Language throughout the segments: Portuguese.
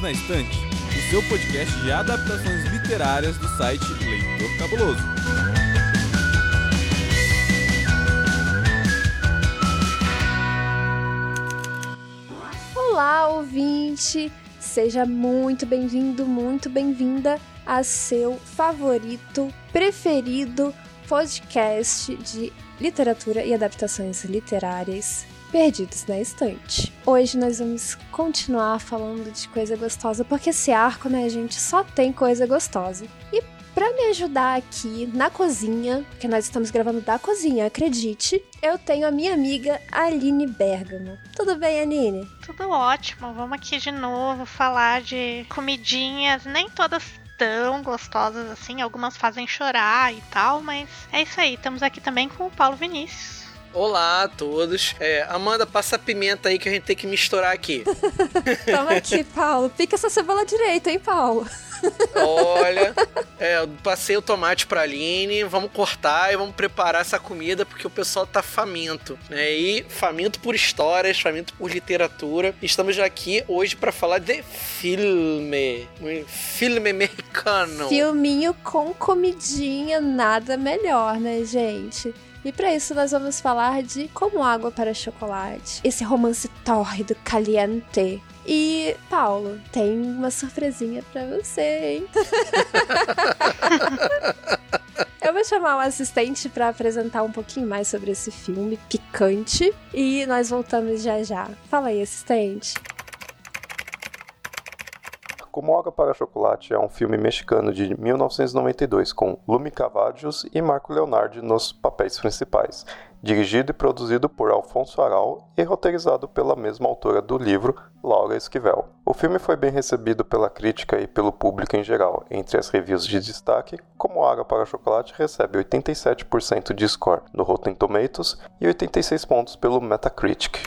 Perdidos na Estante, o seu podcast de adaptações literárias do site Leitor Cabuloso. Olá, ouvinte! Seja muito bem-vindo, muito bem-vinda a seu favorito, preferido podcast de literatura e adaptações literárias perdidos na estante. Hoje nós vamos continuar falando de coisa gostosa, porque esse arco, né, gente, só tem coisa gostosa. E para me ajudar aqui na cozinha, que nós estamos gravando da cozinha, acredite, eu tenho a minha amiga Aline Bergamo. Tudo bem, Aline? Tudo ótimo. Vamos aqui de novo falar de comidinhas, nem todas tão gostosas assim, algumas fazem chorar e tal, mas é isso aí. Estamos aqui também com o Paulo Vinícius. Olá a todos. É, Amanda, passa a pimenta aí que a gente tem que misturar aqui. Toma aqui, Paulo. Pica essa cebola direito, hein, Paulo? Olha, é, passei o tomate pra Aline, vamos cortar e vamos preparar essa comida porque o pessoal tá faminto, né? E faminto por histórias, faminto por literatura. Estamos aqui hoje para falar de filme, um filme americano. Filminho com comidinha, nada melhor, né, gente? E para isso nós vamos falar de Como Água para Chocolate, esse romance tórrido, caliente. E, Paulo, tem uma surpresinha para você, hein? Eu vou chamar o assistente para apresentar um pouquinho mais sobre esse filme picante e nós voltamos já já. Fala aí, assistente. Como Água para Chocolate é um filme mexicano de 1992 com Lumi Cavadios e Marco Leonardo nos papéis principais, dirigido e produzido por Alfonso Aral e roteirizado pela mesma autora do livro, Laura Esquivel. O filme foi bem recebido pela crítica e pelo público em geral. Entre as reviews de destaque, Como Água para Chocolate recebe 87% de score no Rotten Tomatoes e 86 pontos pelo Metacritic.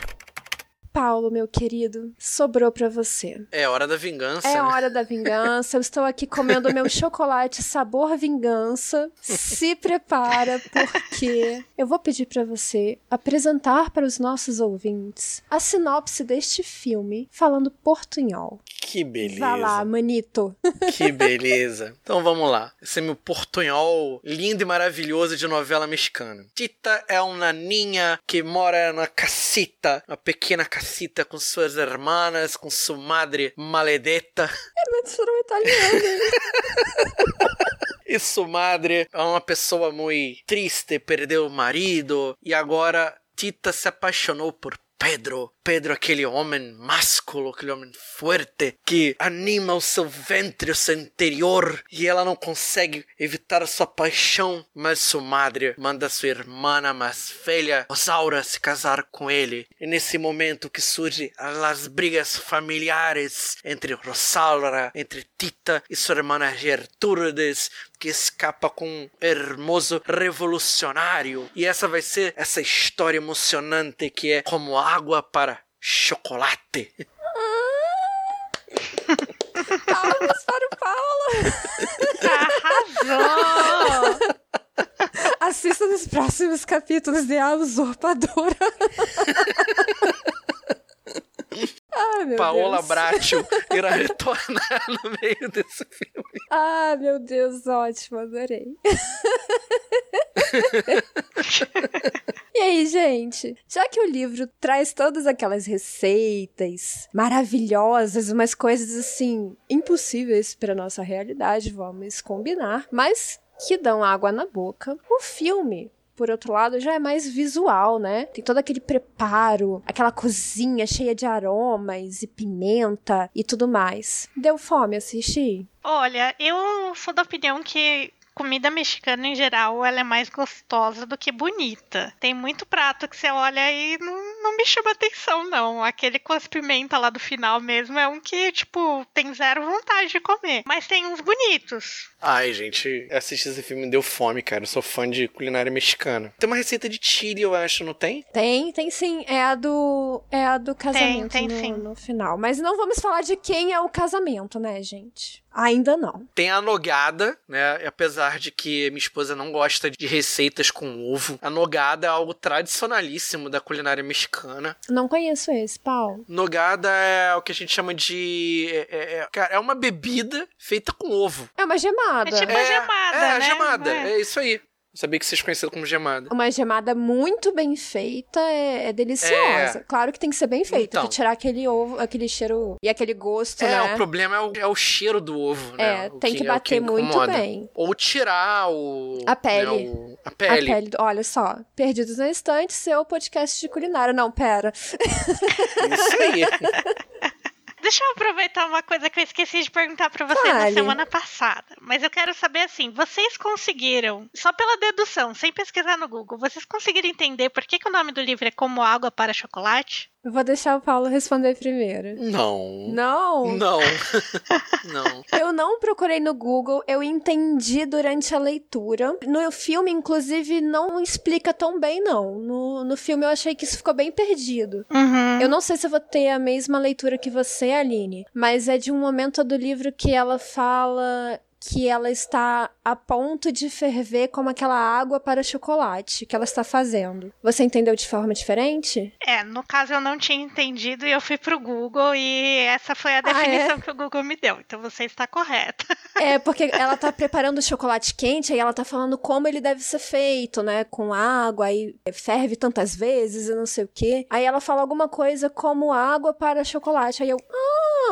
Paulo, meu querido, sobrou para você. É hora da vingança. É né? hora da vingança. Eu estou aqui comendo meu chocolate sabor vingança. Se prepara, porque eu vou pedir para você apresentar para os nossos ouvintes a sinopse deste filme falando portunhol. Que beleza. Vá lá, manito. Que beleza. Então vamos lá. Esse é meu portunhol lindo e maravilhoso de novela mexicana. Tita é uma ninha que mora na casita, uma pequena casita com suas hermanas, com sua madre maledetta. É mencionou italiano. E sua madre é uma pessoa muito triste, perdeu o marido e agora Tita se apaixonou por Pedro. Pedro, aquele homem másculo, aquele homem forte que anima o seu ventre, o seu interior, e ela não consegue evitar a sua paixão, mas sua madre manda sua irmã mais velha, Rosaura, se casar com ele. E nesse momento que surgem as brigas familiares entre Rosaura, entre Tita e sua irmã Gertrudes, que escapa com um hermoso revolucionário. E essa vai ser essa história emocionante que é como água para chocolate. Palmas para o Paulo! Arrasou! Assista nos próximos capítulos de A Usurpadora. Ai, meu Paola Deus. Bracho irá retornar no meio desse filme. Ah, meu Deus, ótimo, adorei. e aí, gente? Já que o livro traz todas aquelas receitas maravilhosas, umas coisas assim impossíveis para nossa realidade, vamos combinar, mas que dão água na boca, o filme por outro lado, já é mais visual, né? Tem todo aquele preparo, aquela cozinha cheia de aromas e pimenta e tudo mais. Deu fome assistir? Olha, eu sou da opinião que comida mexicana em geral ela é mais gostosa do que bonita. Tem muito prato que você olha e não, não me chama atenção, não. Aquele com as pimenta lá do final mesmo é um que, tipo, tem zero vontade de comer. Mas tem uns bonitos. Ai, gente, assistir esse filme me deu fome, cara. Eu sou fã de culinária mexicana. Tem uma receita de chile, eu acho, não tem? Tem, tem sim. É a do, é a do casamento tem no, sim. no final. Mas não vamos falar de quem é o casamento, né, gente? Ainda não. Tem a nogada, né? Apesar de que minha esposa não gosta de receitas com ovo, a nogada é algo tradicionalíssimo da culinária mexicana. Mexicana. Não conheço esse, Paulo. Nogada é o que a gente chama de. É, é, é- cara, é uma bebida feita com ovo. É uma gemada. É tipo- Uma gemada, é, né? gemada. É. É isso aí. Eu sabia que vocês conheciam como gemada. Uma gemada muito bem feita é, é deliciosa. É. Claro que tem que ser bem feita, Então. pra tirar aquele ovo, aquele cheiro e aquele gosto, É, né? o problema é o, é o cheiro do ovo, né? É, O tem que é o bater muito incomoda. bem. Ou tirar o. A pele. né, o- a A pele. pele, do- olha só, Perdidos na Estante, seu podcast de culinária. Não, pera. Isso aí. Deixa eu aproveitar uma coisa que eu esqueci de perguntar pra vocês na Fale. semana passada. Mas eu quero saber assim, vocês conseguiram, só pela dedução, sem pesquisar no Google, vocês conseguiram entender por que, que o nome do livro é Como Água para Chocolate? Eu vou deixar o Paulo responder primeiro. Não. Não, Não. Não. eu não procurei no Google, eu entendi durante a leitura. No filme, inclusive, não explica tão bem, não. No, no filme eu achei que isso ficou bem perdido. Uhum. Eu não sei se eu vou ter a mesma leitura que você, Aline, mas é de um momento do livro que ela fala que ela está a ponto de ferver como aquela água para chocolate que ela está fazendo. Você entendeu de forma diferente? É, no caso eu não tinha entendido e eu fui pro Google e essa foi a Ah, é? definição que o Google me deu. Então você está correta. É, porque ela tá preparando o chocolate quente, aí ela tá falando como ele deve ser feito, né? Com água, aí ferve tantas vezes e não sei o quê. Aí ela fala alguma coisa como água para chocolate. Aí eu,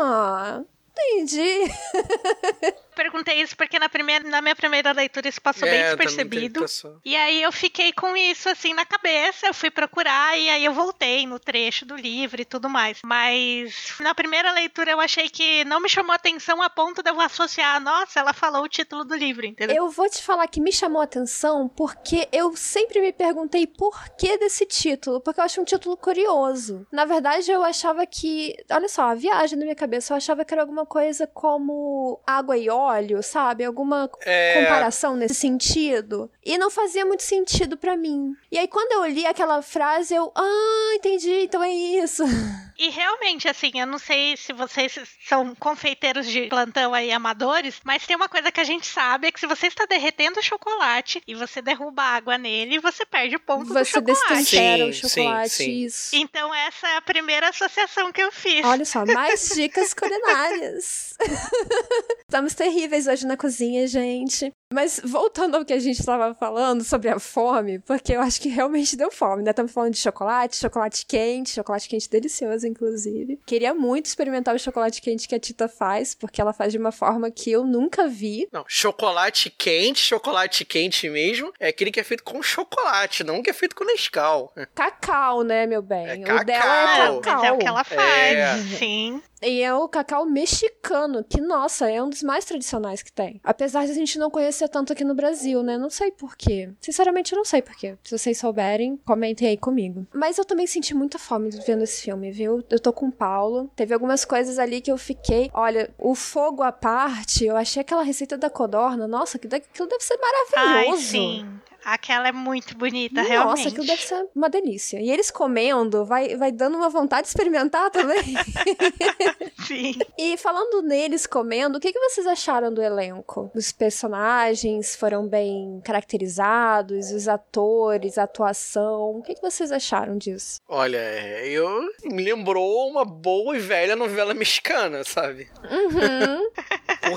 ah, entendi. Perguntei isso porque na, primeira, na minha primeira leitura isso passou bem É, tem despercebido. E aí eu fiquei com isso assim na cabeça, eu fui procurar e aí eu voltei no trecho do livro e tudo mais. Mas na primeira leitura eu achei que não me chamou atenção a ponto de eu associar, nossa, ela falou o título do livro, entendeu? Eu vou te falar que me chamou a atenção porque eu sempre me perguntei por que desse título, porque eu acho um título curioso. Na verdade, eu achava que, olha só, a viagem na minha cabeça, eu achava que era alguma coisa como água e óleo, sabe? Alguma É. comparação nesse sentido. E não fazia muito sentido pra mim. E aí quando eu li aquela frase, eu, ah, entendi, então é isso. E realmente, assim, eu não sei se vocês são confeiteiros de plantão aí amadores, mas tem uma coisa que a gente sabe: é que se você está derretendo o chocolate e você derruba água nele, você perde o ponto do Você chocolate. destempera o Sim, sim, chocolate, sim. isso. Então, essa é a primeira associação que eu fiz. Olha só, mais dicas culinárias. Estamos terríveis hoje na cozinha, gente. Mas voltando ao que a gente estava falando sobre a fome, porque eu acho que realmente deu fome, né? Estamos falando de chocolate, chocolate quente, chocolate quente delicioso, inclusive. Queria muito experimentar o chocolate quente que a Tita faz, porque ela faz de uma forma que eu nunca vi. Não, chocolate quente, chocolate quente mesmo, é aquele que é feito com chocolate, não que é feito com Nescau. Cacau, né, meu bem? É o dela Ah, é cacau. cacau. mas é o que ela faz, É. sim. E é o cacau mexicano, que, nossa, é um dos mais tradicionais que tem. Apesar de a gente não conhecer tanto aqui no Brasil, né? Não sei porquê. Sinceramente, eu não sei porquê. Se vocês souberem, comentem aí comigo. Mas eu também senti muita fome vendo esse filme, viu? Eu tô com o Paulo. Teve algumas coisas ali que eu fiquei. Olha, o fogo à parte, eu achei aquela receita da codorna. Nossa, aquilo deve ser Ai, maravilhoso. sim. Aquela é muito bonita, Nossa, realmente. aquilo deve ser uma delícia. E eles comendo, vai, vai dando uma vontade de experimentar também. Sim. E falando neles comendo, o que, que vocês acharam do elenco? Os personagens foram bem caracterizados, os atores, a atuação. O que, que vocês acharam disso? Olha, eu me lembrou uma boa e velha novela mexicana, sabe? Uhum.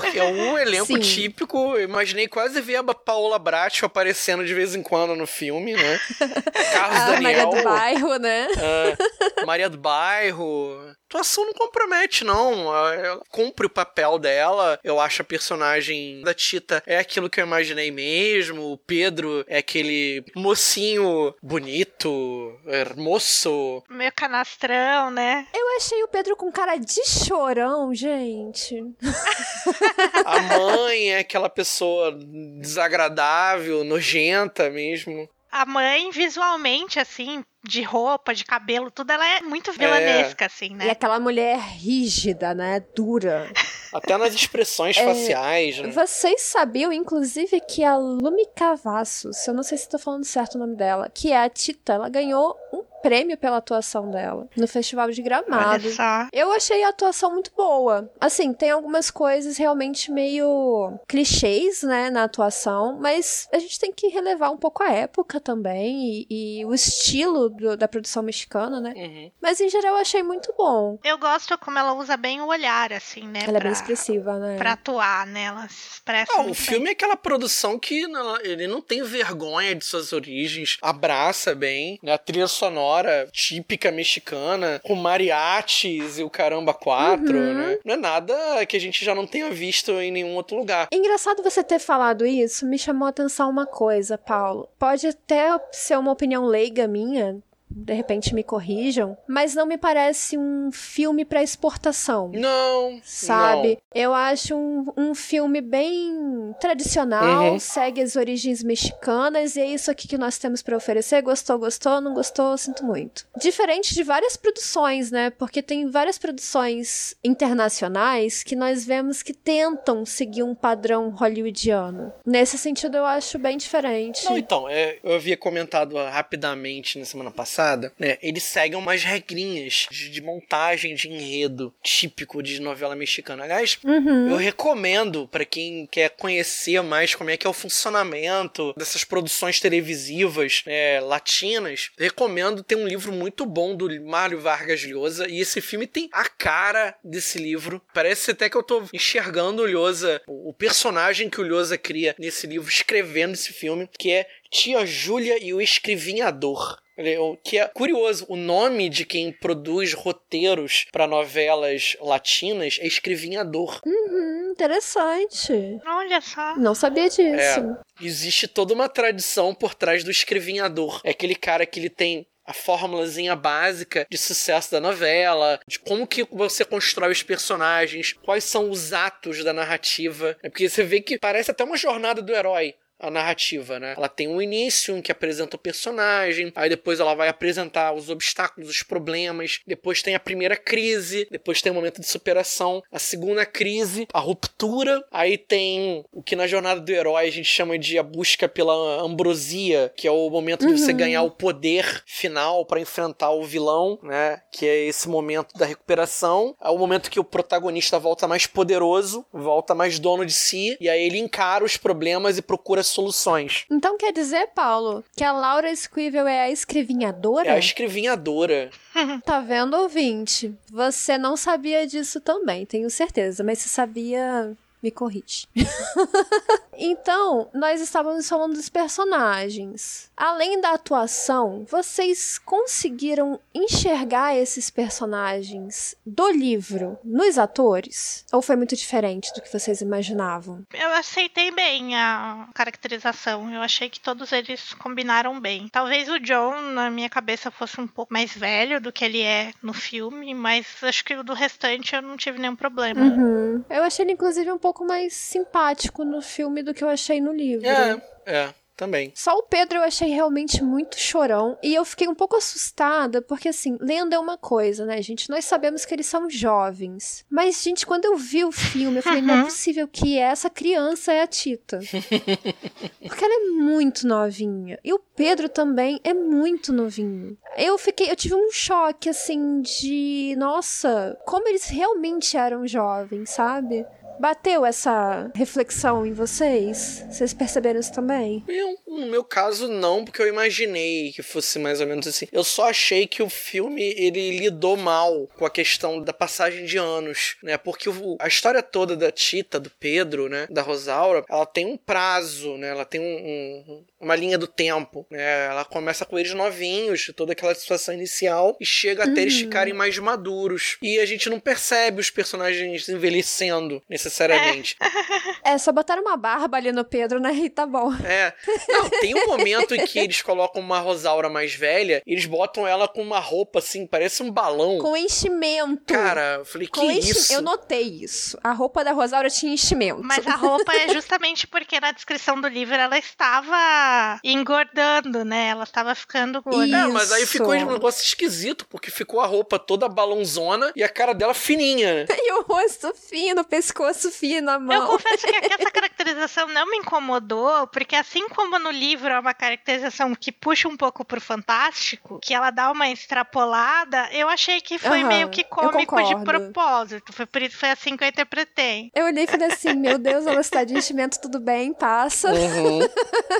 Porque é um elenco Sim. típico. Eu imaginei quase ver a Paola Bracho aparecendo de vez em quando no filme, né? Carlos a Maria Daniel. do Bairro, né? ah, Maria do Bairro. A atuação não compromete, não. Ela cumpre o papel dela. Eu acho a personagem da Tita é aquilo que eu imaginei mesmo. O Pedro é aquele mocinho bonito, hermoso. Meio canastrão, né? Eu achei o Pedro com cara de chorão, gente. A mãe é aquela pessoa desagradável, nojenta mesmo. A mãe, visualmente, assim, de roupa, de cabelo, tudo, ela é muito vilanesca, assim, E né? aquela mulher rígida, né? Dura. Até nas expressões É, faciais, né? Vocês sabiam, inclusive, que a Lumi Cavassos, eu não sei se tô falando certo o nome dela, que é a Tita, ela ganhou um prêmio pela atuação dela no Festival de Gramado. Olha só. Eu achei a atuação muito boa. Assim, tem algumas coisas realmente meio clichês, né, na atuação, mas a gente tem que relevar um pouco a época também e, e o estilo do- da produção mexicana, né? Uhum. Mas em geral eu achei muito bom. Eu gosto como ela usa bem o olhar, assim, né? Ela é pra, bem expressiva, né? pra atuar, né? Ela se expressa. O muito filme é aquela produção que não- ele não tem vergonha de suas origens, abraça bem, né? A trilha sonora típica mexicana, com mariachis e o caramba quatro, Uhum. né? Não é nada que a gente já não tenha visto em nenhum outro lugar. Engraçado você ter falado isso, me chamou a atenção uma coisa, Paulo. Pode até ser uma opinião leiga minha, de repente me corrijam, mas não me parece um filme pra exportação. Não, Sabe? Eu acho um, um filme bem tradicional, Uhum. segue as origens mexicanas e é isso aqui que nós temos pra oferecer. Gostou, gostou, não gostou, sinto muito. Diferente de várias produções, né? Porque tem várias produções internacionais que nós vemos que tentam seguir um padrão hollywoodiano. Nesse sentido, eu acho bem diferente. Não, então, é, eu havia comentado ah, rapidamente na semana passada, né? Eles seguem umas regrinhas de, de montagem de enredo típico de novela mexicana. Aliás, Uhum. eu recomendo pra quem quer conhecer mais como é que é o funcionamento dessas produções televisivas né, latinas. Recomendo ter um livro muito bom do Mário Vargas Llosa e esse filme tem a cara desse livro. Parece até que eu tô enxergando o Llosa, o o personagem que o Llosa cria nesse livro, escrevendo esse filme, que é Tia Júlia e o Escrevinhador. Ele- o Que é curioso, o nome de quem produz roteiros para novelas latinas é Escrevinhador. Hum, interessante. Olha só. Não sabia disso. É. Existe toda uma tradição por trás do escrevinhador. É aquele cara que ele tem a fórmulazinha básica de sucesso da novela, de como que você constrói os personagens, quais são os atos da narrativa. É porque você vê que parece até uma jornada do herói. A narrativa, né? Ela tem um início em que apresenta o personagem, aí depois ela vai apresentar os obstáculos, os problemas, depois tem a primeira crise, depois tem o momento de superação, a segunda crise, a ruptura, aí tem o que na jornada do herói a gente chama de a busca pela ambrosia, que é o momento de você ganhar o poder final pra enfrentar o vilão, né? Que é esse momento da recuperação, é o momento que o protagonista volta mais poderoso, volta mais dono de si, e aí ele encara os problemas e procura soluções. Então quer dizer, Paulo, que a Laura Squivel é a escrevinhadora? É a escrevinhadora. Tá vendo, ouvinte? Você não sabia disso também, tenho certeza, mas se sabia, me corrige. então, nós estávamos falando dos personagens. Além da atuação, vocês conseguiram enxergar esses personagens do livro nos atores? Ou foi muito diferente do que vocês imaginavam? Eu aceitei bem a caracterização. Eu achei que todos eles combinaram bem. Talvez o John, na minha cabeça, fosse um pouco mais velho do que ele é no filme, mas acho que o do restante eu não tive nenhum problema. Uhum. Eu achei ele, inclusive, um pouco mais simpático no filme do que eu achei no livro. É, é, também. Só o Pedro eu achei realmente muito chorão. E eu fiquei um pouco assustada, porque assim, lendo é uma coisa, né, gente? Nós sabemos que eles são jovens. Mas, gente, quando eu vi o filme, eu falei, não é possível que essa criança é a Tita. porque ela é muito novinha. E o Pedro também é muito novinho. Eu fiquei, eu tive um choque, assim, de. Nossa, como eles realmente eram jovens, sabe? Bateu essa reflexão em vocês? Vocês perceberam isso também? Eu, no meu caso, não, porque eu imaginei que fosse mais ou menos assim. Eu só achei que o filme ele lidou mal com a questão da passagem de anos, né? Porque o- a história toda da Tita, do Pedro, né? Da Rosaura, ela tem um prazo, né? Ela tem um- um- uma linha do tempo, né? Ela começa com eles novinhos, toda aquela situação inicial, e chega até eles ficarem mais maduros. E a gente não percebe os personagens envelhecendo necessariamente. É, só botaram uma barba ali no Pedro, né? E tá bom. É. Não, tem um momento em que eles colocam uma Rosaura mais velha e eles botam ela com uma roupa assim, parece um balão. Com enchimento. Cara, eu falei, que com enchi- isso? Eu notei isso. A roupa da Rosaura tinha enchimento. Mas a roupa é justamente porque na descrição do livro ela estava engordando, né? Ela estava ficando gorda. É, mas aí Isso. ficou um negócio esquisito, porque ficou a roupa toda balãozona e a cara dela fininha, né? E o rosto fino, o pescoço fino, a Eu mão. confesso que aqui essa caracterização não me incomodou, porque assim como no livro é uma caracterização que puxa um pouco pro fantástico, que ela dá uma extrapolada, eu achei que foi Aham, meio que cômico de propósito. Foi por isso foi assim que eu interpretei. Eu olhei e falei assim, meu Deus, velocidade de enchimento, tudo bem, passa. Uhum.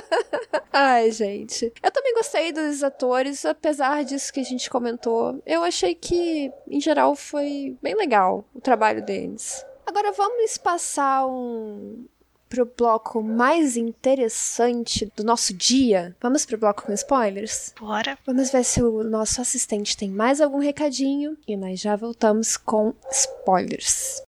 Ai, gente. Eu também gostei dos atores, apesar disso que a gente comentou. Eu achei que, em geral, foi bem legal o trabalho deles. Agora vamos passar um pro bloco mais interessante do nosso dia. Vamos pro bloco com spoilers? Bora. Vamos ver se o nosso assistente tem mais algum recadinho e nós já voltamos com spoilers.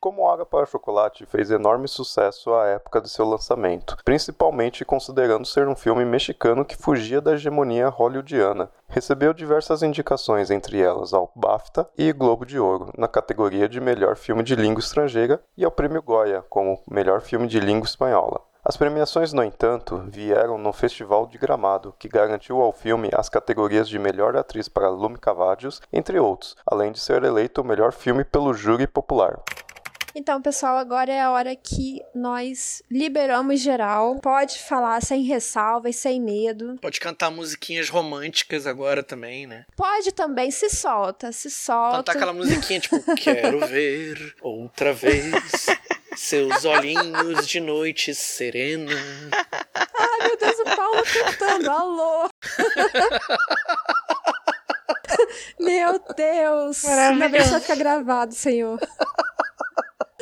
Como Água para Chocolate fez enorme sucesso à época de seu lançamento, principalmente considerando ser um filme mexicano que fugia da hegemonia hollywoodiana. Recebeu diversas indicações, entre elas ao BAFTA e Globo de Ouro, na categoria de melhor filme de língua estrangeira, e ao Prêmio Goya, como melhor filme de língua espanhola. As premiações, no entanto, vieram no Festival de Gramado, que garantiu ao filme as categorias de melhor atriz para Lume Cavadios, entre outros, além de ser eleito o melhor filme pelo júri popular. Então, pessoal, agora é a hora que nós liberamos geral. Pode falar sem ressalvas, sem medo. Pode cantar musiquinhas românticas agora também, né? Pode também, se solta, se solta. Cantar aquela musiquinha tipo Quero ver outra vez seus olhinhos de noite serena. Ai, meu Deus, o Paulo cantando. Alô! Meu Deus! Ainda bem que só fica gravado, senhor.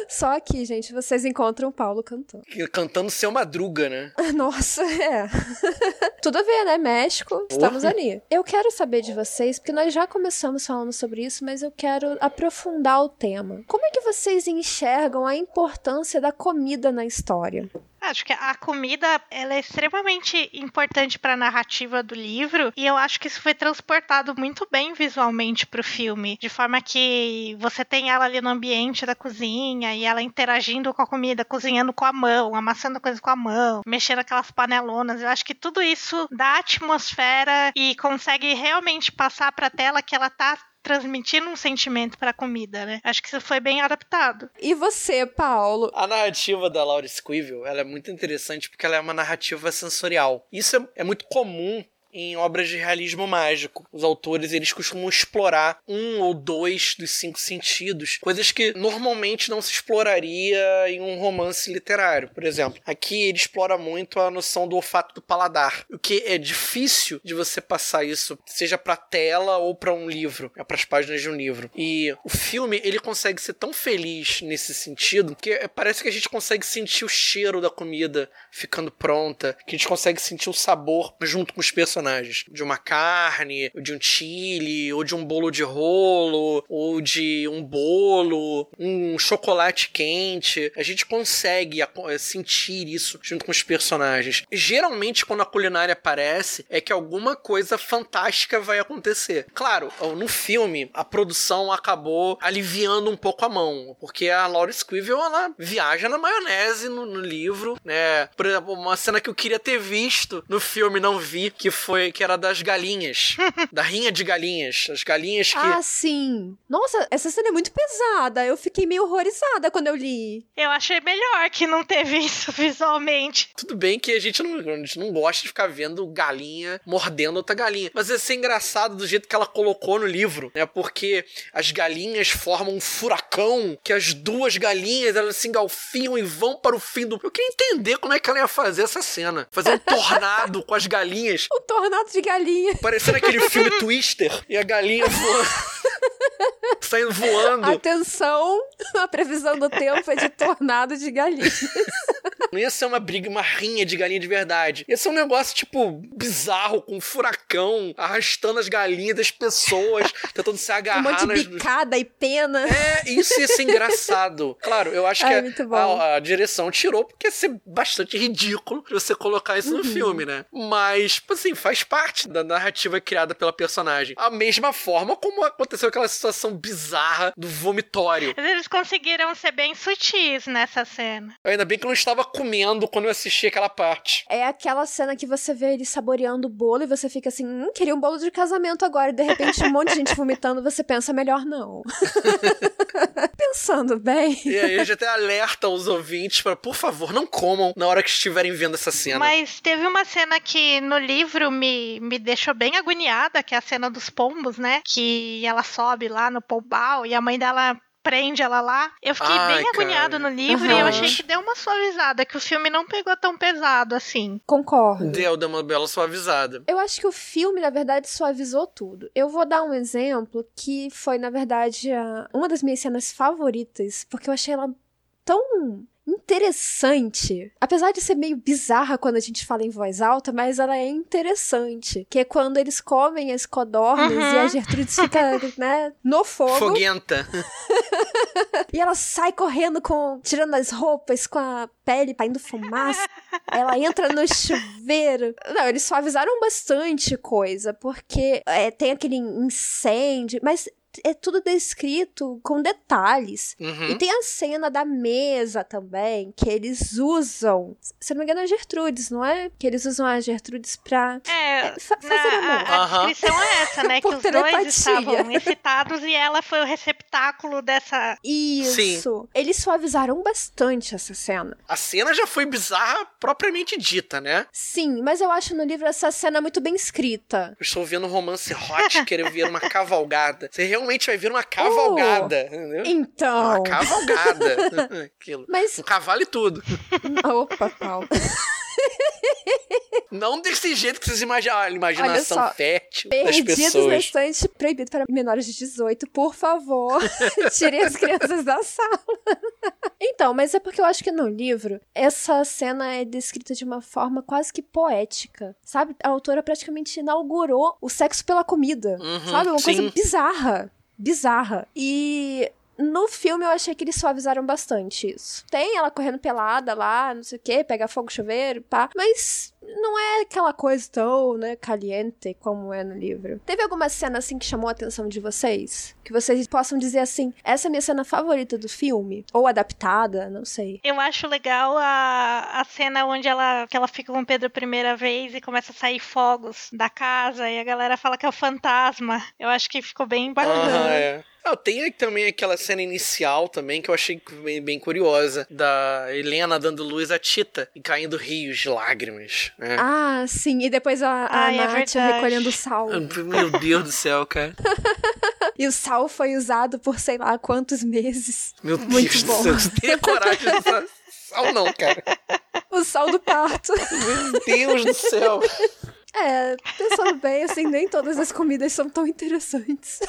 Só aqui, gente, vocês encontram o Paulo cantando. Cantando Seu Madruga, né? Nossa, é. Tudo a ver, né? México, estamos ali. Eu quero saber de vocês, porque nós já começamos falando sobre isso, mas eu quero aprofundar o tema. Como é que vocês enxergam a importância da comida na história? Acho que a comida ela é extremamente importante para a narrativa do livro e eu acho que isso foi transportado muito bem visualmente para o filme, de forma que você tem ela ali no ambiente da cozinha e ela interagindo com a comida, cozinhando com a mão, amassando coisas com a mão, mexendo aquelas panelonas. Eu acho que tudo isso dá atmosfera e consegue realmente passar para a tela que ela tá transmitindo um sentimento para a comida, né? Acho que isso foi bem adaptado. E você, Paulo? A narrativa da Laura Squivel, ela é muito interessante porque ela é uma narrativa sensorial. Isso é, é muito comum em obras de realismo mágico. Os autores eles costumam explorar um ou dois dos cinco sentidos, coisas que normalmente não se exploraria em um romance literário, por exemplo. Aqui ele explora muito a noção do olfato do paladar, o que é difícil de você passar isso, seja para tela ou para um livro, para as páginas de um livro. E o filme ele consegue ser tão feliz nesse sentido que parece que a gente consegue sentir o cheiro da comida ficando pronta, que a gente consegue sentir o sabor junto com os personagens personagens. De uma carne, de um chile, ou de um bolo de rolo, ou de um bolo, um chocolate quente. A gente consegue sentir isso junto com os personagens. Geralmente, quando a culinária aparece, é que alguma coisa fantástica vai acontecer. Claro, no filme, a produção acabou aliviando um pouco a mão, porque a Laura Squivel, ela viaja na maionese no, no livro, né? Por exemplo, uma cena que eu queria ter visto no filme, não vi, que foi que era das galinhas, da rinha de galinhas, as galinhas que Ah, sim. Nossa, essa cena é muito pesada. Eu fiquei meio horrorizada quando eu li. Eu achei melhor que não teve isso visualmente. tudo bem que a gente não, a gente não gosta de ficar vendo galinha mordendo outra galinha, mas ia ser engraçado do jeito que ela colocou no livro, né? Porque as galinhas formam um furacão que as duas galinhas elas se engalfinham e vão para o fim do. Eu queria entender como é que ela ia fazer essa cena, fazer um tornado com as galinhas O tornado de galinha. Parecendo aquele filme Twister e a galinha voando. saindo voando. Atenção, a previsão do tempo é de tornado de galinha. Não ia ser uma briga, uma rinha de galinha de verdade. Ia ser um negócio, tipo, bizarro, com um furacão arrastando as galinhas das pessoas, tentando se Um agarrar monte de nas. bicada e pena. É, isso ia ser engraçado. Claro, eu acho que Ai, a- muito bom. a, a direção tirou porque ia ser bastante ridículo você colocar isso Uhum. no filme, né? Mas, tipo assim, faz parte da narrativa criada pela personagem. A mesma forma como aconteceu aquela situação bizarra do vomitório. Mas eles conseguiram ser bem sutis nessa cena. Ainda bem que eu não estava comendo quando eu assisti aquela parte. É aquela cena que você vê ele saboreando o bolo e você fica assim, hum, queria um bolo de casamento agora. E de repente um monte de gente vomitando, você pensa, melhor não. pensando bem. E aí a gente até alerta os ouvintes para, por favor, não comam na hora que estiverem vendo essa cena. Mas teve uma cena que no livro me, me deixou bem agoniada, que é a cena dos pombos, né? Que ela sobe lá no pombal e a mãe dela prende ela lá. Eu fiquei Ai, bem cara. agoniada no livro e Uhum. eu achei que deu uma suavizada, que o filme não pegou tão pesado assim. Concordo. Deu, deu uma bela suavizada. Eu acho que o filme, na verdade, suavizou tudo. Eu vou dar um exemplo que foi, na verdade, uma das minhas cenas favoritas, porque eu achei ela tão interessante. Apesar de ser meio bizarra quando a gente fala em voz alta, mas ela é interessante. Que é quando eles comem as codornas Uhum. e a Gertrudes fica, né, no fogo. Foguenta. E ela sai correndo com. tirando as roupas com a pele caindo fumaça. ela entra no chuveiro. Não, eles suavizaram bastante coisa, porque é, tem aquele incêndio, mas é tudo descrito com detalhes. Uhum. E tem a cena da mesa também, que eles usam. Se não me engano, é a Gertrudes, não é? Que eles usam a Gertrudes pra É, fa- na- fazer amor. a, a Aham. descrição é essa, né? que os dois telepatia. estavam excitados e ela foi o receptáculo dessa. Isso. Eles suavizaram bastante essa cena. A cena já foi bizarra propriamente dita, né? Sim, mas eu acho no livro essa cena muito bem escrita. Eu estou vendo um romance hot, querendo ver uma cavalgada. Você realmente vai ver uma cavalgada, entendeu? Então. Uma cavalgada. Aquilo. Mas. Um cavalo e tudo. Opa, Paulo. Não desse jeito que vocês imaginam. A imaginação só, fértil das na pessoas. estante, proibido para menores de 18, por favor. Tirem as crianças da sala. então, mas é porque eu acho que no livro, essa cena é descrita de uma forma quase que poética. Sabe? A autora praticamente inaugurou o sexo pela comida. Uhum, sabe? Uma coisa sim. bizarra. Bizarra. E. No filme eu achei que eles suavizaram bastante isso. Tem ela correndo pelada lá, não sei o que, pega fogo chuveiro, pá. Mas não é aquela coisa tão, né, caliente como é no livro. Teve alguma cena assim que chamou a atenção de vocês? Que vocês possam dizer assim, essa é a minha cena favorita do filme? Ou adaptada, não sei. Eu acho legal a, a cena onde ela, que ela fica com o Pedro a primeira vez e começa a sair fogos da casa e a galera fala que é o fantasma. Eu acho que ficou bem bacana. Aham, é. Ah, tem também aquela cena inicial também que eu achei bem, bem curiosa. Da Helena dando luz à Tita e caindo rios de lágrimas. né? Ah, sim. E depois a, a Ai, é Nath verdade. recolhendo o sal. Meu Deus do céu, cara. E o sal foi usado por sei lá quantos meses. Meu Muito Deus bom. do céu. Você tem coragem de usar sal, não, cara. O sal do parto. Meu Deus do céu. É, pensando bem, assim, nem todas as comidas são tão interessantes.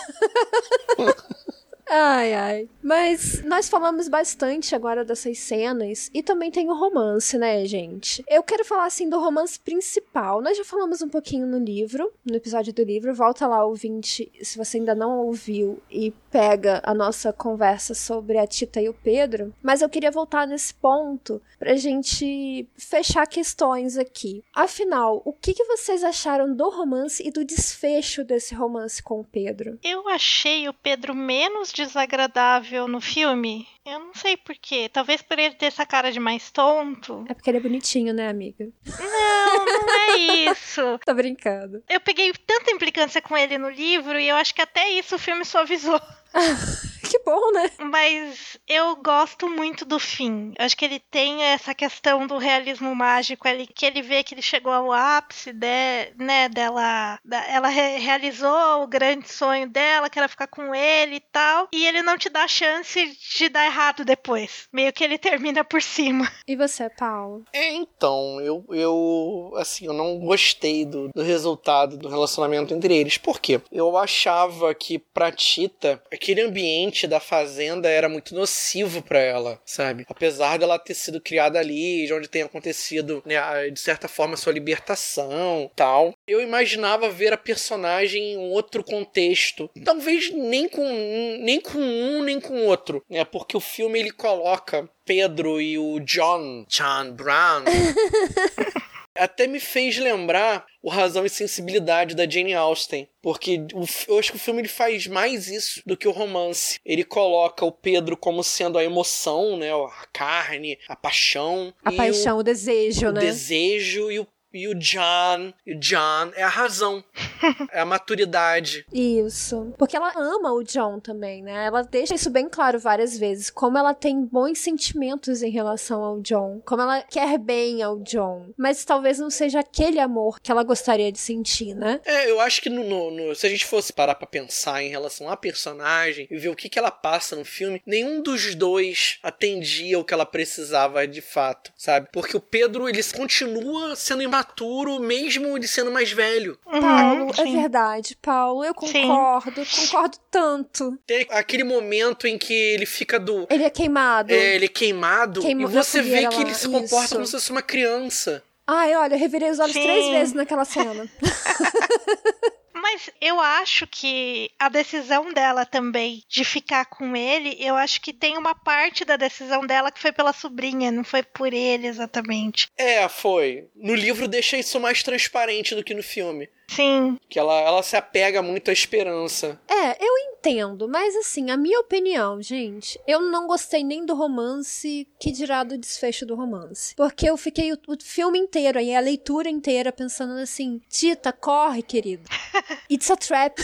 Ai, ai. Mas nós falamos bastante agora dessas cenas e também tem o romance, né, gente? Eu quero falar assim do romance principal. Nós já falamos um pouquinho no livro, no episódio do livro. Volta lá, ouvinte, se você ainda não ouviu e pega a nossa conversa sobre a Tita e o Pedro. Mas eu queria voltar nesse ponto pra gente fechar questões aqui. Afinal, o que, que vocês acharam do romance e do desfecho desse romance com o Pedro? Eu achei o Pedro menos desagradável no filme. Eu não sei porquê. Talvez por ele ter essa cara de mais tonto. É porque ele é bonitinho, né, amiga? Não, não é isso. Tá brincando. Eu peguei tanta implicância com ele no livro e eu acho que até isso o filme suavizou. Que bom, né? Mas eu gosto muito do fim. Eu acho que ele tem essa questão do realismo mágico ali, que ele vê que ele chegou ao ápice de, né, dela. da- ela re- realizou o grande sonho dela, que era ficar com ele e tal. E ele não te dá chance de dar errado depois. Meio que ele termina por cima. E você, Paulo? É, então, eu, eu assim, eu não gostei do, do resultado do relacionamento entre eles. Por quê? Eu achava que pra Tita, aquele ambiente da fazenda era muito nocivo pra ela, sabe? Apesar dela ter sido criada ali, de onde tem acontecido, né, de certa forma, sua libertação tal. Eu imaginava ver a personagem em outro contexto. Talvez nem com um, nem com um, nem com outro, né? Porque o filme ele coloca Pedro e o John, John Brown, até me fez lembrar o Razão e Sensibilidade da Jane Austen, porque o eu acho que o filme ele faz mais isso do que o romance. Ele coloca o Pedro como sendo a emoção, né, a carne, a paixão, A paixão, o, desejo, o, o né? desejo e o e o John. E o John é a razão. é a maturidade. Isso. Porque ela ama o John também, né? Ela deixa isso bem claro várias vezes. Como ela tem bons sentimentos em relação ao John. Como ela quer bem ao John. Mas talvez não seja aquele amor que ela gostaria de sentir, né? É, eu acho que no, no, no, se a gente fosse parar pra pensar em relação à personagem e ver o que, que ela passa no filme, nenhum dos dois atendia o que ela precisava de fato, sabe? Porque o Pedro, ele continua sendo imaturo, mesmo ele sendo mais velho. Uhum, Paulo, é verdade, Paulo, eu concordo, sim. concordo tanto. Tem aquele momento em que ele fica do. Ele é queimado. É, ele é queimado. e você vê que ele se comporta Isso. como se fosse uma criança. Ai, olha, eu revirei os olhos sim. três vezes naquela cena. Mas eu acho que a decisão dela também de ficar com ele, eu acho que tem uma parte da decisão dela que foi pela sobrinha, não foi por ele exatamente. É, foi. No livro deixa isso mais transparente do que no filme. Sim. Que ela, ela se apega muito à esperança. É, eu entendo, mas assim, a minha opinião, gente, eu não gostei nem do romance, que dirá do desfecho do romance. Porque eu fiquei o, o filme inteiro aí, a leitura inteira, pensando assim: Tita, corre, querido. It's a trap.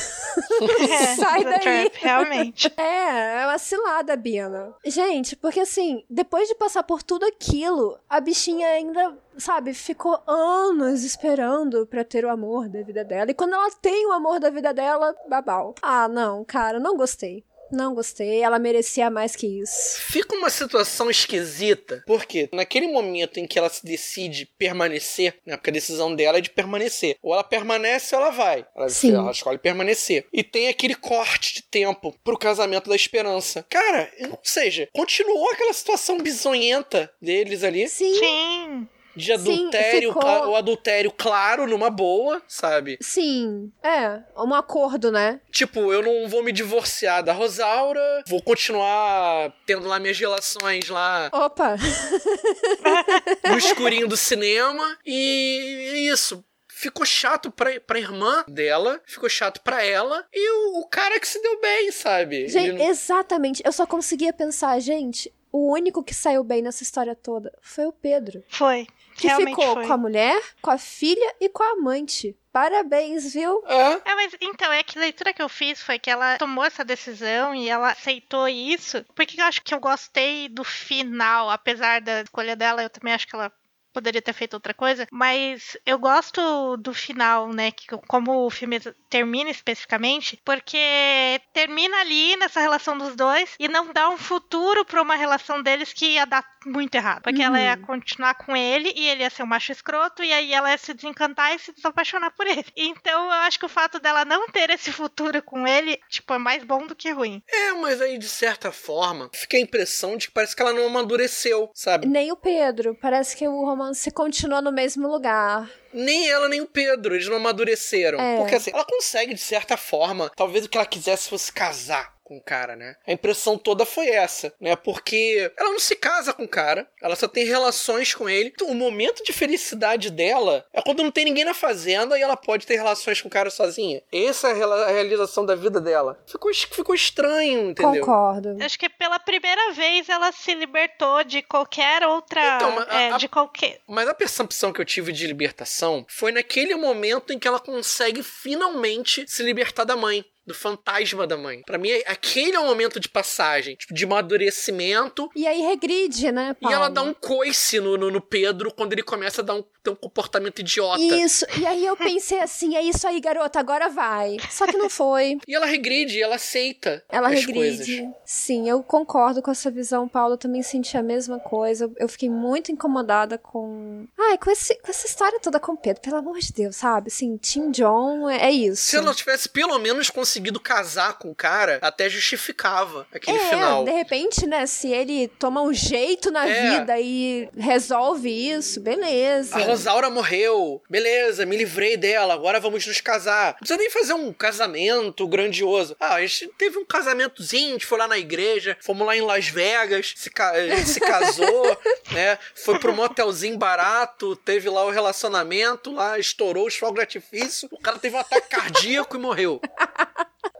É, Sai daí. Trap, realmente. É, é uma cilada, Bina. Gente, porque assim, depois de passar por tudo aquilo, a bichinha ainda sabe, ficou anos esperando para ter o amor da vida dela. E quando ela tem o amor da vida dela, babau. Ah, não, cara, não gostei. Não gostei, ela merecia mais que isso. Fica uma situação esquisita, porque naquele momento em que ela se decide permanecer, né, porque a decisão dela é de permanecer, ou ela permanece ou ela vai. Ela, Sim. ela escolhe permanecer. E tem aquele corte de tempo pro casamento da esperança. Cara, ou seja, continuou aquela situação bizonhenta deles ali. Sim. Sim de adultério, Sim, ficou... o adultério claro, numa boa, sabe? Sim, é, um acordo, né? Tipo, eu não vou me divorciar da Rosaura, vou continuar tendo lá minhas relações lá. Opa! no escurinho do cinema, e é isso ficou chato pra, pra irmã dela, ficou chato pra ela, e o, o cara que se deu bem, sabe? Gente, não... exatamente. Eu só conseguia pensar, gente, o único que saiu bem nessa história toda foi o Pedro. Foi. Que ficou foi. com a mulher, com a filha e com a amante. Parabéns, viu? É. é, mas então, é que a leitura que eu fiz foi que ela tomou essa decisão e ela aceitou isso. Porque eu acho que eu gostei do final, apesar da escolha dela, eu também acho que ela poderia ter feito outra coisa, mas eu gosto do final, né, que como o filme termina especificamente, porque termina ali nessa relação dos dois e não dá um futuro para uma relação deles que ia dar muito errado, porque uhum. ela ia uhum. continuar com ele e ele ia ser um macho escroto e aí ela ia se desencantar e se desapaixonar por ele. Então eu acho que o fato dela não ter esse futuro com ele, tipo, é mais bom do que ruim. É, mas aí de certa forma, fica a impressão de que parece que ela não amadureceu, sabe? Nem o Pedro, parece que o romance romance continua no mesmo lugar. Nem ela, nem o Pedro, eles não amadureceram. É. Porque assim, ela consegue, de certa forma, talvez o que ela quisesse fosse casar com o cara, né? A impressão toda foi essa, né? Porque ela não se casa com o cara, ela só tem relações com ele. Então, o momento de felicidade dela é quando não tem ninguém na fazenda e ela pode ter relações com o cara sozinha. Essa é a realização da vida dela. Ficou, ficou estranho, entendeu? Concordo. Acho que pela primeira vez ela se libertou de qualquer outra. Então, é, a, de qualquer. Mas a percepção que eu tive de libertação foi naquele momento em que ela consegue finalmente se libertar da mãe do fantasma da mãe. Para mim, aquele é o momento de passagem, tipo, de amadurecimento. E aí regride, né, Paulo? E ela dá um coice no, no, no, Pedro quando ele começa a dar um, ter um comportamento idiota. Isso, e aí eu pensei assim, é isso aí, garota, agora vai. Só que não foi. e ela regride, ela aceita ela as regride. coisas. Sim, eu concordo com essa visão, Paulo, eu também senti a mesma coisa. Eu fiquei muito incomodada com... Ai, com, esse, com essa história toda com o Pedro, pelo amor de Deus, sabe? Assim, Tim John, é, é isso. Se ela tivesse pelo menos conseguido conseguido casar com o cara, até justificava aquele é, final. De repente, né, se ele toma um jeito na é. vida e resolve isso, beleza. A Rosaura morreu, beleza, me livrei dela, agora vamos nos casar. Não precisa nem fazer um casamento grandioso. Ah, a gente teve um casamentozinho, a gente foi lá na igreja, fomos lá em Las Vegas, se, ca se casou, né? Foi pro motelzinho barato, teve lá o relacionamento, lá estourou os fogos de artifício, o cara teve um ataque cardíaco e morreu.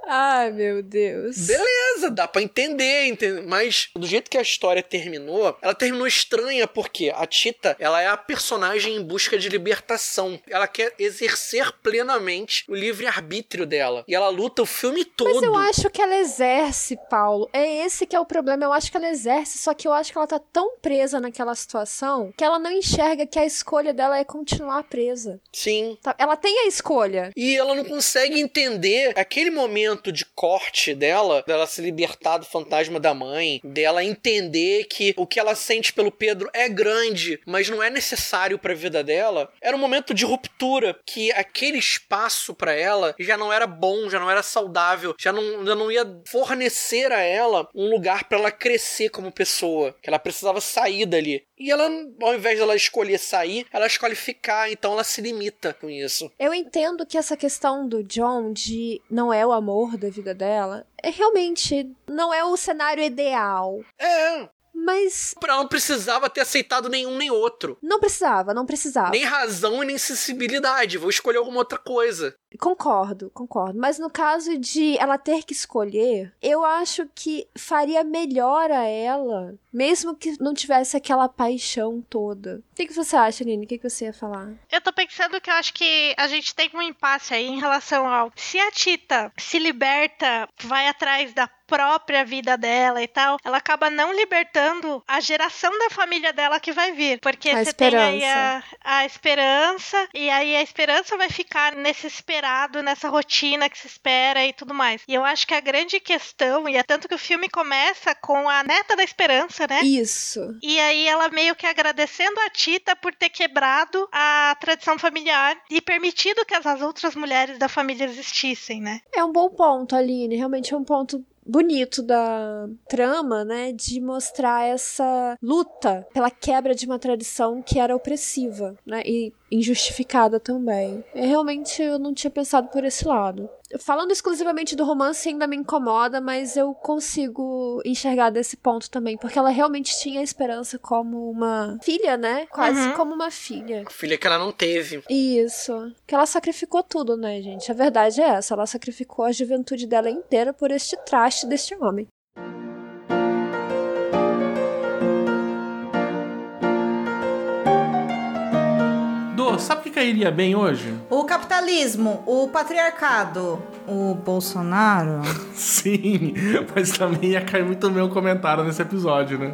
Ai, meu Deus. Beleza, beleza, dá pra entender, entende? mas do jeito que a história terminou, ela terminou estranha porque a Tita, ela é a personagem em busca de libertação. Ela quer exercer plenamente o livre-arbítrio dela. E ela luta o filme todo. Mas eu acho que ela exerce, Paulo. É esse que é o problema. Eu acho que ela exerce, só que eu acho que ela tá tão presa naquela situação que ela não enxerga que a escolha dela é continuar presa. Sim. Tá? Ela tem a escolha. E ela não consegue entender aquele momento de corte dela, dela se libertar do fantasma da mãe, dela entender que o que ela sente pelo Pedro é grande, mas não é necessário para a vida dela. Era um momento de ruptura que aquele espaço para ela já não era bom, já não era saudável, já não, já não ia fornecer a ela um lugar para ela crescer como pessoa, que ela precisava sair dali. E ela, ao invés dela escolher sair, ela escolhe ficar, então ela se limita com isso. Eu entendo que essa questão do John de não é o amor da vida dela, realmente não é o cenário ideal. É, Mas ela não precisava ter aceitado nenhum nem outro. não precisava, não precisava. Nem razão e nem sensibilidade. Vou escolher alguma outra coisa. Concordo, concordo. Mas no caso de ela ter que escolher, eu acho que faria melhor a ela, mesmo que não tivesse aquela paixão toda. O que, que você acha, Aline? O que, que você ia falar? Eu tô pensando que eu acho que a gente tem um impasse aí em relação ao se a Tita se liberta, vai atrás da própria vida dela e tal, ela acaba não libertando a geração da família dela que vai vir. Porque A você tem aí esperança. a, a esperança, e aí a esperança vai ficar nesse esperado, nessa rotina que se espera e tudo mais. E eu acho que a grande questão, e é tanto que o filme começa com a neta da esperança, né? Isso. E aí ela meio que agradecendo a Tita por ter quebrado a tradição familiar e permitido que as as outras mulheres da família existissem, né? É um bom ponto, Aline. Realmente é um ponto bonito da trama, né, de mostrar essa luta pela quebra de uma tradição que era opressiva, né, e injustificada também. É, realmente eu não tinha pensado por esse lado. Falando exclusivamente do romance ainda me incomoda, mas eu consigo enxergar desse ponto também, porque ela realmente tinha a esperança como uma filha, né? Quase Uhum. como uma filha. Filha que ela não teve. Isso. Que ela sacrificou tudo, né, gente? A verdade é essa. Ela sacrificou a juventude dela inteira por este traste deste homem. Sabe o que cairia bem hoje? O capitalismo, o patriarcado, o Bolsonaro. Sim, mas também ia cair muito bem um comentário nesse episódio, né?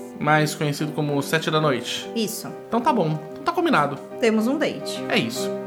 Mais conhecido como sete da noite. Isso. Então tá bom, então tá combinado. Temos um date. É isso.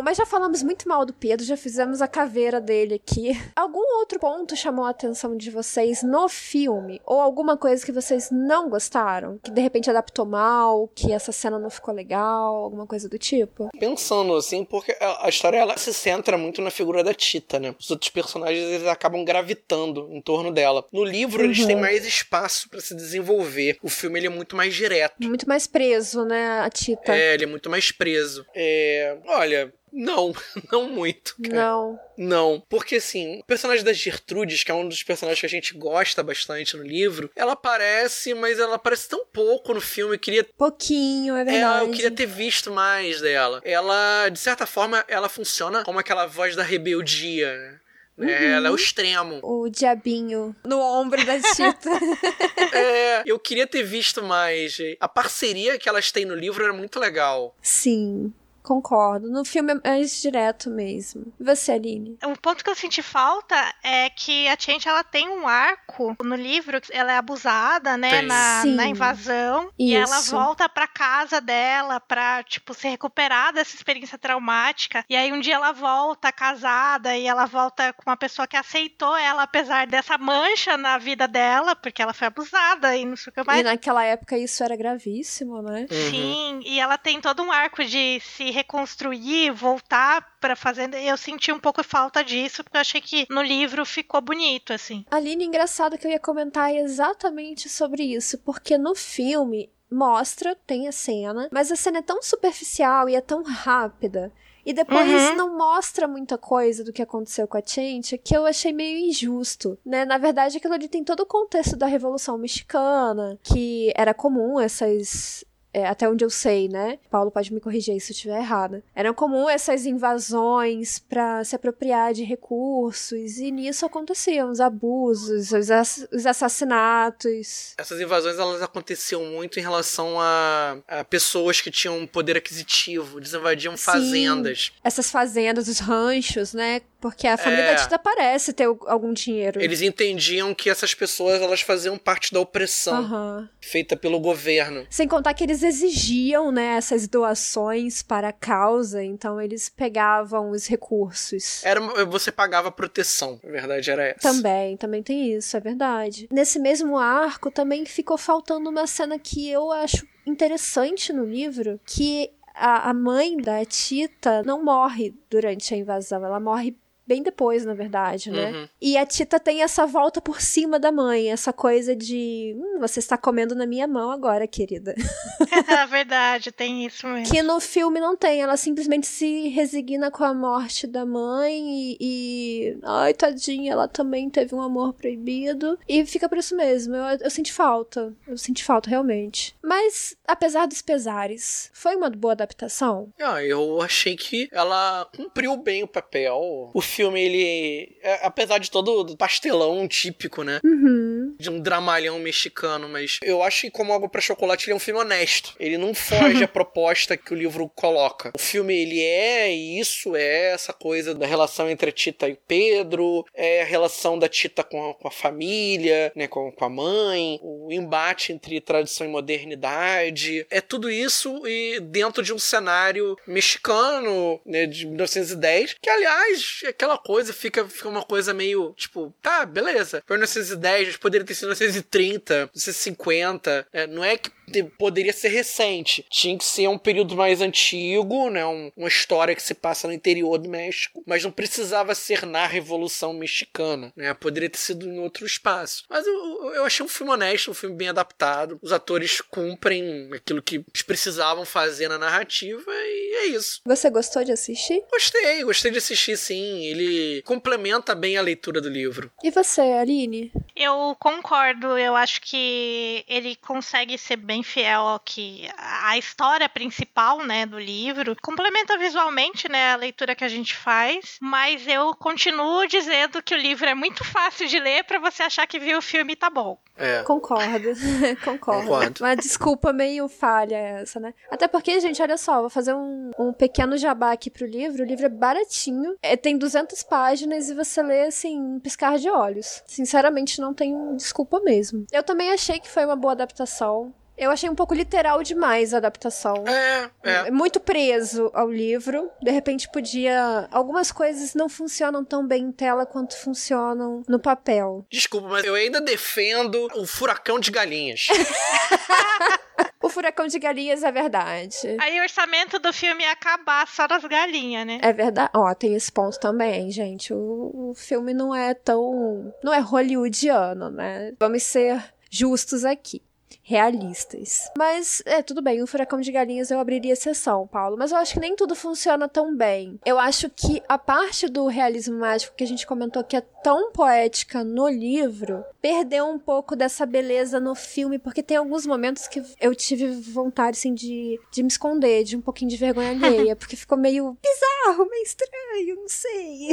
Bom, mas já falamos muito mal do Pedro, já fizemos a caveira dele aqui. Algum outro ponto chamou a atenção de vocês no filme? Ou alguma coisa que vocês não gostaram? Que de repente adaptou mal, que essa cena não ficou legal, alguma coisa do tipo? Pensando assim, porque a história ela se centra muito na figura da Tita, né? Os outros personagens eles acabam gravitando em torno dela. No livro eles têm mais espaço pra se desenvolver. O filme ele é muito mais direto. Muito mais preso, né, a Tita? É, ele é muito mais preso. É, olha, não, não muito. cara. Não. Não, porque assim, o personagem da Gertrudes, que é um dos personagens que a gente gosta bastante no livro, ela aparece, mas ela aparece tão pouco no filme. Eu queria Pouquinho, é é, verdade. eu queria ter visto mais dela. Ela, de certa forma, ela funciona como aquela voz da rebeldia, né? É, Ela é o extremo. O diabinho no ombro da Tita. É, eu queria ter visto mais. A parceria que elas têm no livro era muito legal. Sim, concordo. No filme é mais direto mesmo. E você, Aline? Um ponto que eu senti falta é que a Change ela tem um arco no livro, ela é abusada, né, na, na invasão, e ela Isso. volta pra casa dela pra, tipo, se recuperar dessa experiência traumática. E aí um dia ela volta casada e ela volta com uma pessoa que aceitou ela apesar dessa mancha na vida dela, porque ela foi abusada e não sei o que mais. E naquela época isso era gravíssimo, né? Uhum. Sim, e ela tem todo um arco de se reconstruir, voltar pra fazenda, eu senti um pouco falta disso, porque eu achei que no livro ficou bonito, assim. Aline, engraçado que eu ia comentar exatamente sobre isso, porque no filme mostra, tem a cena, mas a cena é tão superficial e é tão rápida. E depois Uhum. não mostra muita coisa do que aconteceu com a Change, que eu achei meio injusto, né? Na verdade, aquilo ali tem todo o contexto da Revolução Mexicana, que era comum essas... é, até onde eu sei, né? Paulo pode me corrigir aí se eu estiver errada. Era comum essas invasões para se apropriar de recursos, e nisso aconteciam os abusos, os, ass- os assassinatos. Essas invasões elas aconteciam muito em relação a, a pessoas que tinham poder aquisitivo, eles invadiam Sim. fazendas. Essas fazendas, os ranchos, né? Porque a família É. da Tita parece ter algum dinheiro. Eles entendiam que essas pessoas elas faziam parte da opressão Aham. feita pelo governo. Sem contar que eles exigiam, né, essas doações para a causa, então eles pegavam os recursos. Era você pagava proteção, a verdade era essa. Também, também tem isso, é verdade. Nesse mesmo arco também ficou faltando uma cena que eu acho interessante no livro, que a mãe da Tita não morre durante a invasão, ela morre bem depois, na verdade, né? Uhum. E a Tita tem essa volta por cima da mãe, essa coisa de, hum, você está comendo na minha mão agora, querida. É verdade, tem isso mesmo. Que no filme não tem, ela simplesmente se resigna com a morte da mãe e, e- ai, tadinha, ela também teve um amor proibido e fica por isso mesmo. Eu, eu senti falta, eu senti falta realmente. Mas apesar dos pesares, foi uma boa adaptação? Ah, eu achei que ela cumpriu bem o papel. O filme, ele. é, apesar de todo pastelão típico, né? Uhum. De um dramalhão mexicano, mas eu acho que, como Água pra Chocolate, ele é um filme honesto. Ele não foge à proposta que o livro coloca. O filme, ele é isso, é essa coisa da relação entre a Tita e o Pedro, é a relação da Tita com a, com a família, né, com, com a mãe, o embate entre tradição e modernidade. É tudo isso e dentro de um cenário mexicano, né, de 1910, que, aliás, aquela coisa fica, fica uma coisa meio, tipo, tá, beleza. Foi 1910, mas poderia ter sido 1930, 1950. né, não é que poderia ser recente. Tinha que ser um período mais antigo, né? um- uma história que se passa no interior do México, mas não precisava ser na Revolução Mexicana, né? Poderia ter sido em outro espaço. Mas eu, eu achei um filme honesto, um filme bem adaptado. Os atores cumprem aquilo que eles precisavam fazer na narrativa e é isso. Você gostou de assistir? Gostei, gostei de assistir sim. Ele complementa bem a leitura do livro. E você, Aline? Eu concordo, eu acho que ele consegue ser bem fiel ao que a história principal, né, do livro, complementa visualmente, né, a leitura que a gente faz, mas eu continuo dizendo que o livro é muito fácil de ler pra você achar que viu o filme e tá bom. É. Concordo, concordo. Concordo. Uma desculpa meio falha essa, né? Até porque, gente, olha só, vou fazer um, um pequeno jabá aqui pro livro. O livro é baratinho, é, tem 200 páginas e você lê, assim, um piscar de olhos. Sinceramente, não tem desculpa mesmo. Eu também achei que foi uma boa adaptação. Eu achei um pouco literal demais a adaptação. É, é. Muito preso ao livro. De repente podia. Algumas coisas não funcionam tão bem em tela quanto funcionam no papel. Desculpa, mas eu ainda defendo o furacão de galinhas. O furacão de galinhas é verdade. Aí o orçamento do filme ia acabar só das galinhas, né? É verdade. Ó, tem esse ponto também, gente. O, o filme não é tão. Não é hollywoodiano, né? Vamos ser justos aqui. Realistas. Mas, é, tudo bem, o Furacão de Galinhas eu abriria exceção, Paulo. Mas eu acho que nem tudo funciona tão bem. Eu acho que a parte do realismo mágico que a gente comentou que é tão poética no livro, perdeu um pouco dessa beleza no filme, porque tem alguns momentos que eu tive vontade, assim, de, de me esconder, de um pouquinho de vergonha alheia, porque ficou meio bizarro, meio estranho, não sei.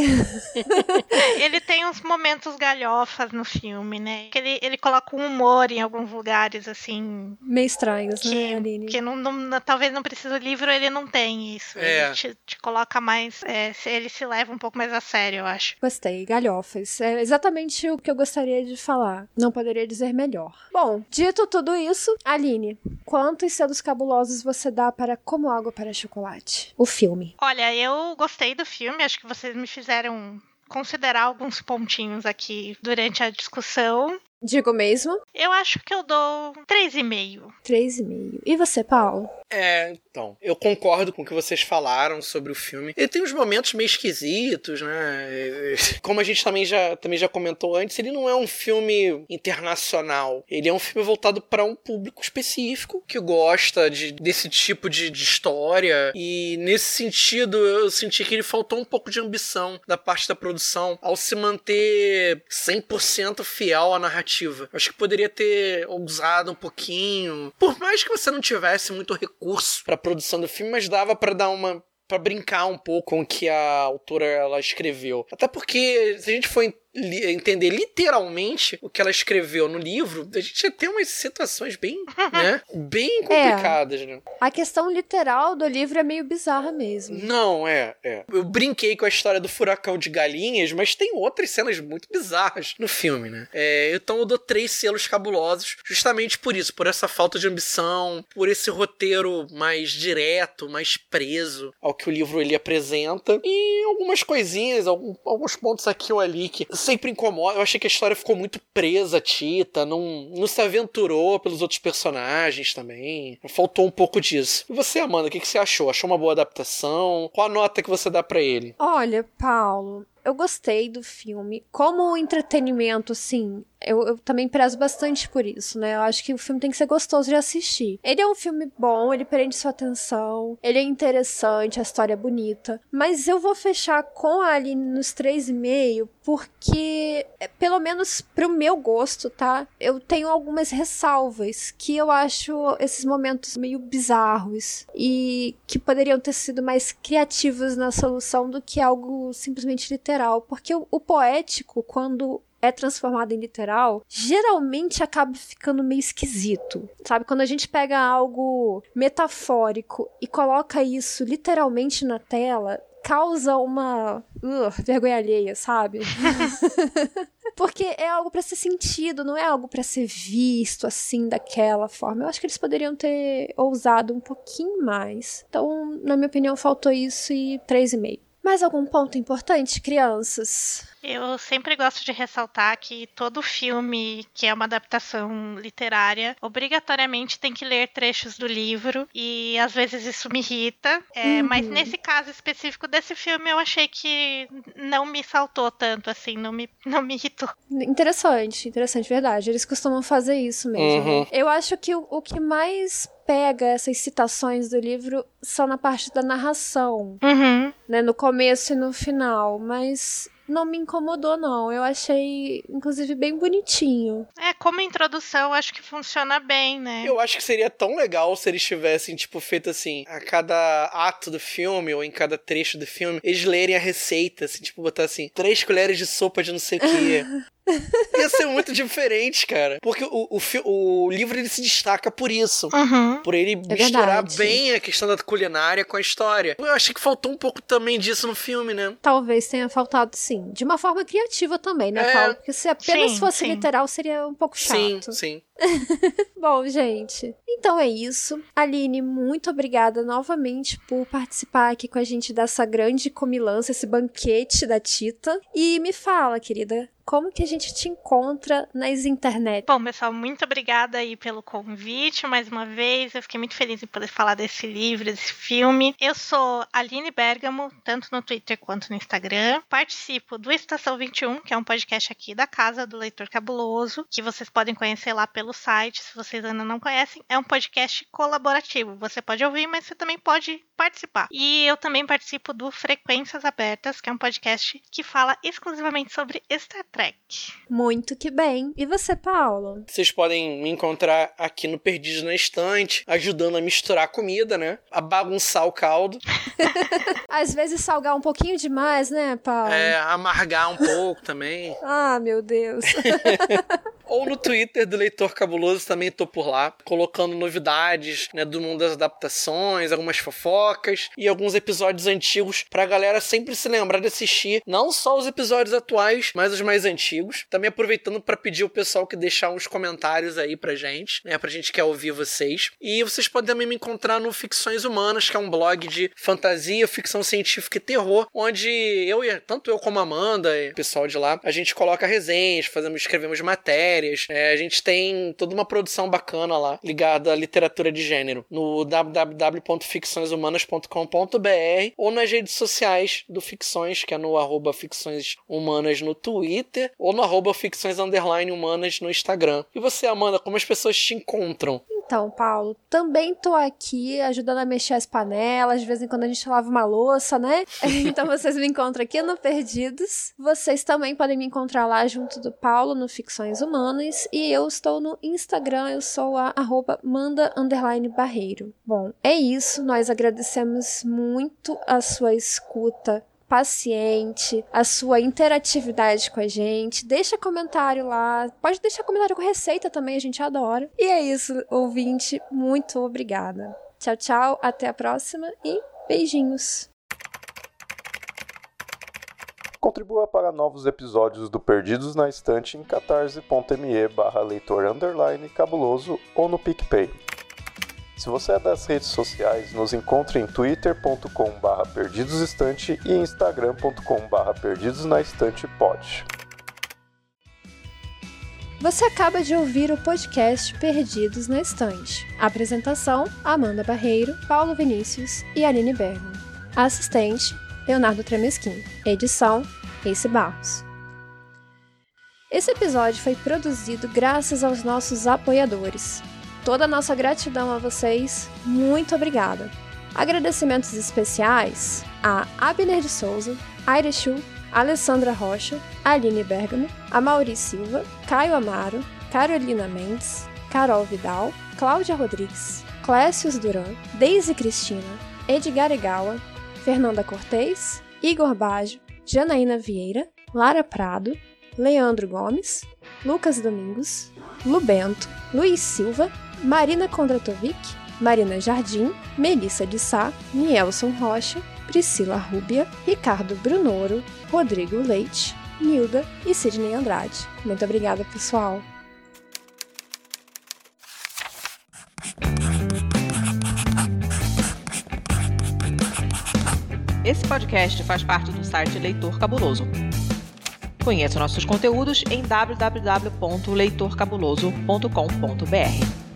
Ele tem uns momentos galhofas no filme, né? Que ele, ele coloca um humor em alguns lugares, assim, meio estranhos, né, que, Aline? que não, não- talvez não precise do livro, ele não tem isso. É. Ele te, te coloca mais. é, se- ele se leva um pouco mais a sério, eu acho. Gostei, galhofas. É exatamente o que eu gostaria de falar. Não poderia dizer melhor. Bom, dito tudo isso, Aline, quantos selos cabulosos você dá para Como Água para Chocolate? O filme. Olha, eu gostei do filme, acho que vocês me fizeram considerar alguns pontinhos aqui durante a discussão. Digo mesmo. Eu acho que eu dou 3,5. 3,5. E você, Paulo? É, então, eu concordo com o que vocês falaram sobre o filme. Ele tem uns momentos meio esquisitos, né? Como a gente também já, também já comentou antes, ele não é um filme internacional. Ele é um filme voltado para um público específico que gosta de, desse tipo de, de história. E nesse sentido, eu senti que ele faltou um pouco de ambição da parte da produção ao se manter 100% fiel à narrativa. Acho que poderia ter ousado um pouquinho. Por mais que você não tivesse muito recurso para produção do filme, mas dava para dar uma para brincar um pouco com o que a autora ela escreveu. Até porque se a gente for li entender literalmente o que ela escreveu no livro, a gente ia ter umas situações bem, né, bem complicadas, é. né? A questão literal do livro é meio bizarra mesmo. Não, é, é. Eu brinquei com a história do furacão de galinhas, mas tem outras cenas muito bizarras no filme, né? É, então eu dou três selos cabulosos, justamente por isso, por essa falta de ambição, por esse roteiro mais direto, mais preso ao que o livro ele apresenta, e algumas coisinhas, alguns pontos aqui ou ali que sempre incomoda. Eu achei que a história ficou muito presa, Tita, não, não se aventurou pelos outros personagens também. Faltou um pouco disso. E você, Amanda, o que, que você achou? Achou uma boa adaptação? Qual a nota que você dá para ele? Olha, Paulo, eu gostei do filme. Como entretenimento, assim, eu, eu, também prezo bastante por isso, né? Eu acho que o filme tem que ser gostoso de assistir. Ele é um filme bom, ele prende sua atenção, ele é interessante, a história é bonita. Mas eu vou fechar com a Aline nos 3,5 porque, é, pelo menos pro meu gosto, tá? Eu tenho algumas ressalvas que eu acho esses momentos meio bizarros e que poderiam ter sido mais criativos na solução do que algo simplesmente literal. Porque o, o poético, quando é transformado em literal, geralmente acaba ficando meio esquisito. Sabe? Quando a gente pega algo metafórico e coloca isso literalmente na tela, causa uma uh, vergonha alheia, sabe? Porque é algo para ser sentido, não é algo para ser visto assim daquela forma. Eu acho que eles poderiam ter ousado um pouquinho mais. Então, na minha opinião, faltou isso e 3,5. Mais algum ponto importante, crianças? Eu sempre gosto de ressaltar que todo filme que é uma adaptação literária obrigatoriamente tem que ler trechos do livro e às vezes isso me irrita. É, uhum. Mas nesse caso específico desse filme eu achei que não me saltou tanto assim, não me, não me irritou. Interessante, interessante, verdade. Eles costumam fazer isso mesmo. Uhum. Eu acho que o, o que mais pega essas citações do livro são na parte da narração, uhum. né, no começo e no final, mas não me incomodou, não. Eu achei, inclusive, bem bonitinho. É, como introdução, acho que funciona bem, né? Eu acho que seria tão legal se eles tivessem, tipo, feito assim, a cada ato do filme, ou em cada trecho do filme, eles lerem a receita, assim, tipo, botar assim, três colheres de sopa de não sei o quê. Ia ser muito diferente, cara. Porque o, o, o, livro ele se destaca por isso. Uhum. Por ele é misturar verdade. bem a questão da culinária com a história. Eu achei que faltou um pouco também disso no filme, né? Talvez tenha faltado, sim. De uma forma criativa também, né, é... Paulo? Porque se apenas sim, fosse sim. literal, seria um pouco chato. Sim, sim. Bom, gente, então é isso. Aline, muito obrigada novamente por participar aqui com a gente dessa grande comilança, esse banquete da Tita. E me fala, querida, como que a gente te encontra nas internet? Bom, pessoal, muito obrigada aí pelo convite mais uma vez. Eu fiquei muito feliz em poder falar desse livro, desse filme. Eu sou Aline Bergamo, tanto no Twitter quanto no Instagram. Participo do Estação 21, que é um podcast aqui da casa do Leitor Cabuloso, que vocês podem conhecer lá pelo site, se vocês ainda não conhecem. É um podcast colaborativo. Você pode ouvir, mas você também pode participar. E eu também participo do Frequências Abertas, que é um podcast que fala exclusivamente sobre Star Trek. Muito que bem. E você, Paulo? Vocês podem me encontrar aqui no Perdido na Estante, ajudando a misturar comida, né? A bagunçar o caldo. Às vezes salgar um pouquinho demais, né, Paulo? É, amargar um pouco também. ah, meu Deus. Ou no Twitter do Leitor Cabuloso também tô por lá, colocando novidades, né, do mundo das adaptações, algumas fofocas e alguns episódios antigos pra galera sempre se lembrar de assistir não só os episódios atuais, mas os mais antigos. Também aproveitando para pedir o pessoal que deixar uns comentários aí pra gente, né, pra gente quer ouvir vocês. E vocês podem também me encontrar no Ficções Humanas, que é um blog de fantasia, ficção científica e terror, onde eu e tanto eu como a Amanda, e o pessoal de lá, a gente coloca resenhas, fazemos, escrevemos matérias. É, a gente tem toda uma produção bacana lá ligada à literatura de gênero no www.ficçõeshumanas.com.br ou nas redes sociais do Ficções, que é no arroba Ficções Humanas no Twitter ou no arroba Ficções Humanas no Instagram. E você, Amanda, como as pessoas te encontram? Então, Paulo, também tô aqui ajudando a mexer as panelas, de vez em quando a gente lava uma louça, né? então vocês me encontram aqui no Perdidos. Vocês também podem me encontrar lá junto do Paulo no Ficções Humanas e eu estou no Instagram, eu sou a arroba manda barreiro. Bom, é isso, nós agradecemos muito a sua escuta paciente, a sua interatividade com a gente. Deixa comentário lá. Pode deixar comentário com receita também, a gente adora. E é isso, ouvinte. Muito obrigada. Tchau, tchau. Até a próxima e beijinhos. Contribua para novos episódios do Perdidos na Estante em catarse.me barra leitor cabuloso ou no PicPay. Se você é das redes sociais, nos encontre em twitter.com.br perdidosestante e instagram.com.br perdidosnaestantepod. Você acaba de ouvir o podcast Perdidos na Estante. Apresentação: Amanda Barreiro, Paulo Vinícius e Aline Bergman. Assistente: Leonardo Tremesquim. Edição: Ace Barros. Esse episódio foi produzido graças aos nossos apoiadores toda a nossa gratidão a vocês. Muito obrigada. Agradecimentos especiais a Abner de Souza, Aire Chu, Alessandra Rocha, Aline Bergamo, Mauri Silva, Caio Amaro, Carolina Mendes, Carol Vidal, Cláudia Rodrigues, Clécius Duran, Deise Cristina, Edgar Egawa, Fernanda Cortez, Igor Baggio, Janaína Vieira, Lara Prado, Leandro Gomes, Lucas Domingos, Lubento, Luiz Silva Marina Kondratovic, Marina Jardim, Melissa de Sá, Nielson Rocha, Priscila Rúbia, Ricardo Brunoro, Rodrigo Leite, Nilda e Sidney Andrade. Muito obrigada, pessoal! Esse podcast faz parte do site Leitor Cabuloso. Conheça nossos conteúdos em www.leitorcabuloso.com.br.